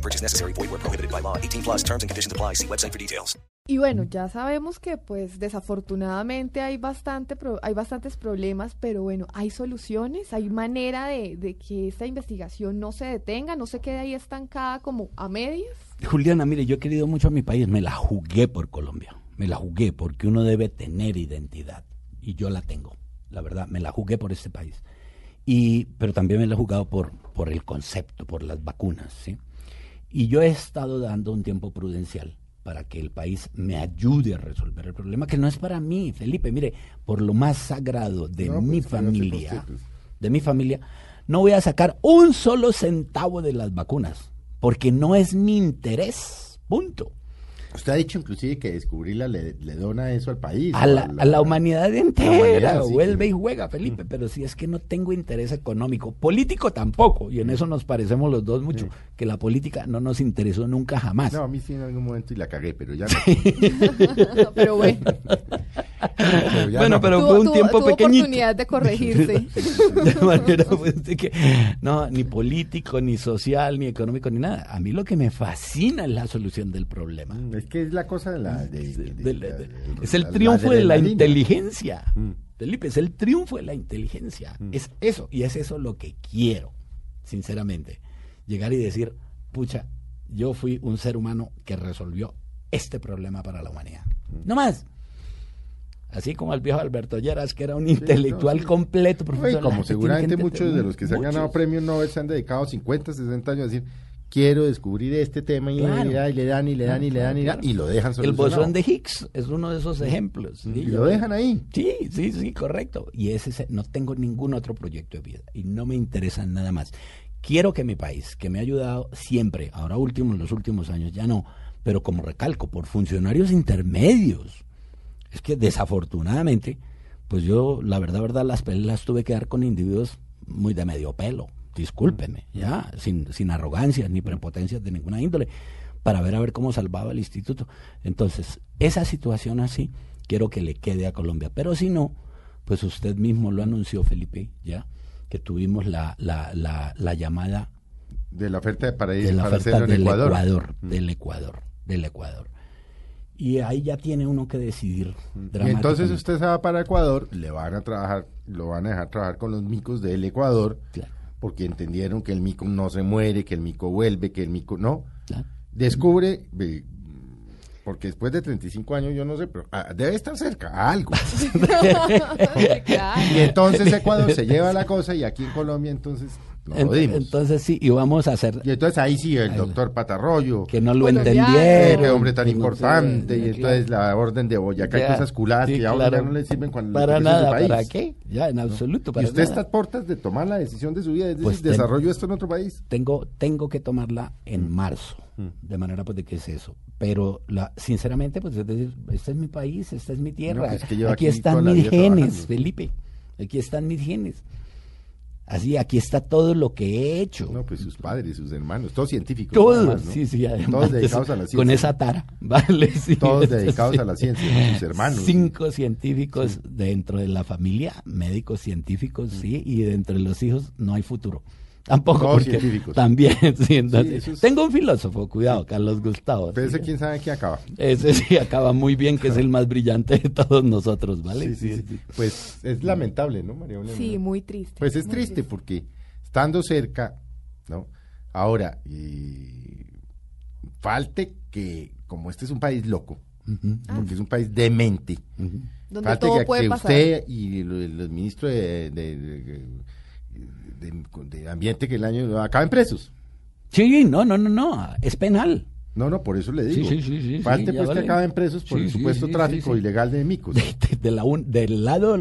No purchase necessary. Void where prohibited by law. 18 plus terms and conditions apply. See website for details. Y bueno, ya sabemos que pues desafortunadamente hay bastante pro- hay bastantes problemas, pero bueno, hay soluciones, hay manera de, de que esta investigación no se detenga, no se quede ahí estancada como a medias. Juliana, mire, yo he querido mucho a mi país, me la jugué por Colombia, me la jugué porque uno debe tener identidad y yo la tengo, la verdad, me la jugué por este país. Y, pero también me la he jugado por, por el concepto, por las vacunas, ¿sí? Y yo he estado dando un tiempo prudencial para que el país me ayude a resolver el problema, que no es para mí, Felipe, mire, por lo más sagrado de No, mi pues, se familia, de mi familia, no voy a sacar un solo centavo de las vacunas, porque no es mi interés, punto. Usted ha dicho inclusive que descubrirla le, le dona eso al país. A la, a la humanidad entera, humanidad, sí, vuelve sí. y juega, Felipe, pero si es que no tengo interés económico, político tampoco, y en eso nos parecemos los dos mucho, que la política no nos interesó nunca jamás. No, a mí sí en algún momento y la cagué, pero ya no. pero bueno, Pero Bueno, no. pero tuvo, fue un tuvo- tiempo tuvo pequeñito. oportunidad de corregirse. De manera, pues, de que, no, ni político, ni social, ni económico, ni nada. A mí lo que me fascina es la solución del problema. Es que es la cosa de la... de- de- De la- la- de- de- es el la- triunfo de la inteligencia. Mm. Felipe, es el triunfo de la inteligencia. Es eso, y es eso lo que quiero, sinceramente. Llegar y decir, pucha, yo fui un ser humano que resolvió este problema para la humanidad. No más. Así como el viejo Alberto Lleras, que era un intelectual no, sí. completo. No, y profesor, la como seguramente muchos de los que se han ganado premios Nobel se han dedicado 50, 60 años a decir, quiero descubrir este tema y, Claro. y le dan y le dan y le dan y, le dan, y lo dejan El bosón de Higgs es uno de esos ejemplos. ¿sí? Y lo dejan ahí. Sí, sí, sí, correcto. Y ese es- no tengo ningún otro proyecto de vida y no me interesa nada más. Quiero que mi país, que me ha ayudado siempre, ahora último, en los últimos años ya no, pero como recalco, por funcionarios intermedios. Es que desafortunadamente, pues yo, la verdad, verdad, las peleas tuve que dar con individuos muy de medio pelo. Discúlpeme, ya, sin, sin arrogancias ni prepotencias de ninguna índole, para ver a ver cómo salvaba el instituto. Entonces, esa situación así, quiero que le quede a Colombia. Pero si no, pues usted mismo lo anunció, Felipe, ya, que tuvimos la, la, la, la llamada De la oferta para ir de la para oferta hacerlo en del Ecuador. Ecuador, del Ecuador, del Ecuador. Y ahí ya tiene uno que decidir. Y entonces usted se va para Ecuador, le van a trabajar, lo van a dejar trabajar con los micos del Ecuador, Claro, porque entendieron que el mico no se muere, que el mico vuelve, que el mico no. claro. Descubre, porque después de 35 años, yo no sé, pero ah, debe estar cerca, a algo. Claro. Y entonces Ecuador se lleva la cosa y aquí en Colombia entonces nos Ent- jodimos. entonces sí, y vamos a hacer y entonces ahí sí, el doctor Patarroyo, que no lo entendieron. qué hombre tan no importante, sé, y entonces la orden de Boyacá y Ya, cosas culadas sí, que ahora claro. ya no le sirven cuando Para porque ese es su nada, país. ¿para qué? Ya, en absoluto, Y para usted nada. está a puertas de tomar la decisión de su vida, es decir, Pues ten- desarrollo esto en otro país. tengo, tengo que tomarla en Mm. marzo, de manera pues de que es eso. Pero la, sinceramente, pues es decir, este es mi país, esta es mi tierra, pues, que lleva aquí, aquí están mis genes, trabajando. Felipe, aquí están mis genes. Así, aquí está todo lo que he hecho. No, pues sus padres, sus hermanos, todos científicos. Todos, además, ¿no? sí, sí, además. Todos dedicados a la ciencia. Con esa tara, ¿vale? Sí, Todos dedicados sí. a la ciencia, sus hermanos. Cinco científicos dentro de la familia, médicos científicos, sí, y dentro de los hijos no hay futuro. Tampoco, porque científicos. también, sí, entonces, eso es- tengo un filósofo, cuidado, Carlos Gustavo. Pero sí. ese quién sabe qué acaba. Ese sí acaba muy bien, que es el más brillante de todos nosotros, ¿vale? Sí, sí, sí. Pues es lamentable, ¿no, María Belén? Sí, muy triste. Pues es triste porque estando cerca, ¿no? Ahora, y falte que, como este es un país loco, Ujú, porque es un país demente, ujú. Donde falte todo que, puede que pasar. usted y lo- los ministros de, de- de- de- de Ambiente que el año acaben presos. Sí, no, no, no, no, es penal. No, no, por eso le digo. Sí, ya pues vale. que acaben presos por el supuesto tráfico ilegal de micos. De, de- de la un- del lado,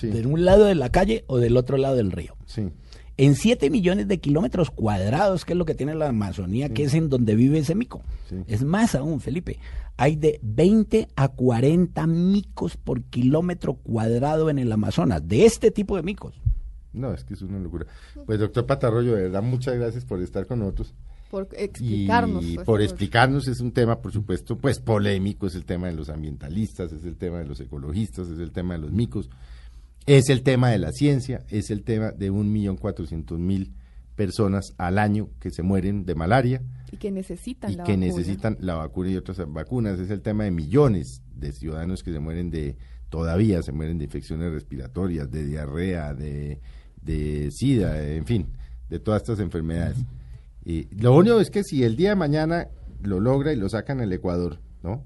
de un lado de la calle o del otro lado del río. Sí. en 7 millones de kilómetros cuadrados, que es lo que tiene la Amazonía, que es en donde vive ese mico. Es más aún, Felipe. Hay de 20 a 40 micos por kilómetro cuadrado en el Amazonas, de este tipo de micos. No, es que es una locura. Pues doctor Patarroyo, de verdad, muchas gracias por estar con nosotros. Por explicarnos. Y pues, por explicarnos es un tema, por supuesto, pues polémico, es el tema de los ambientalistas, es el tema de los ecologistas, es el tema de los micos, es el tema de la ciencia, es el tema de un millón cuatrocientos mil personas al año que se mueren de malaria Y que necesitan y la que vacuna. necesitan la vacuna y otras vacunas. Es el tema de millones de ciudadanos que se mueren de, todavía se mueren de infecciones respiratorias, de diarrea, de, de sida, en fin, de todas estas enfermedades. Y lo único es que si el día de mañana lo logra y lo sacan al Ecuador, ¿no?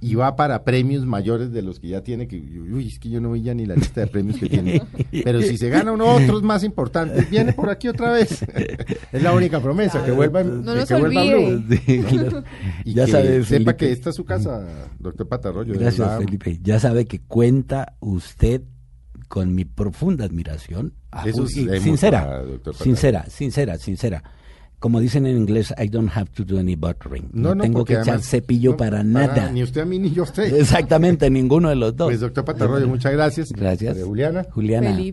Y va para premios mayores de los que ya tiene, que uy, es que yo no vi ya ni la lista de premios que tiene. Pero si se gana uno otros más importantes, viene por aquí otra vez. es la única promesa, que vuelva, No que vuelva. Blue. Sí, claro. Y ya que sabe, sepa Felipe. que esta es su casa, doctor Patarroyo. de Gracias, verdad. Felipe. Ya sabe que cuenta usted con mi profunda admiración. a Eso es sincera, doctor Patarroyo. sincera, sincera, sincera. Como dicen en inglés, I don't have to do any buttering. No, tengo porque que echar además- cepillo no, para nada. Ni usted a mí ni yo a usted. Exactamente, ninguno de los dos. Pues doctor Patarroyo, muchas gracias. Gracias. Juliana. Juliana. Felipe.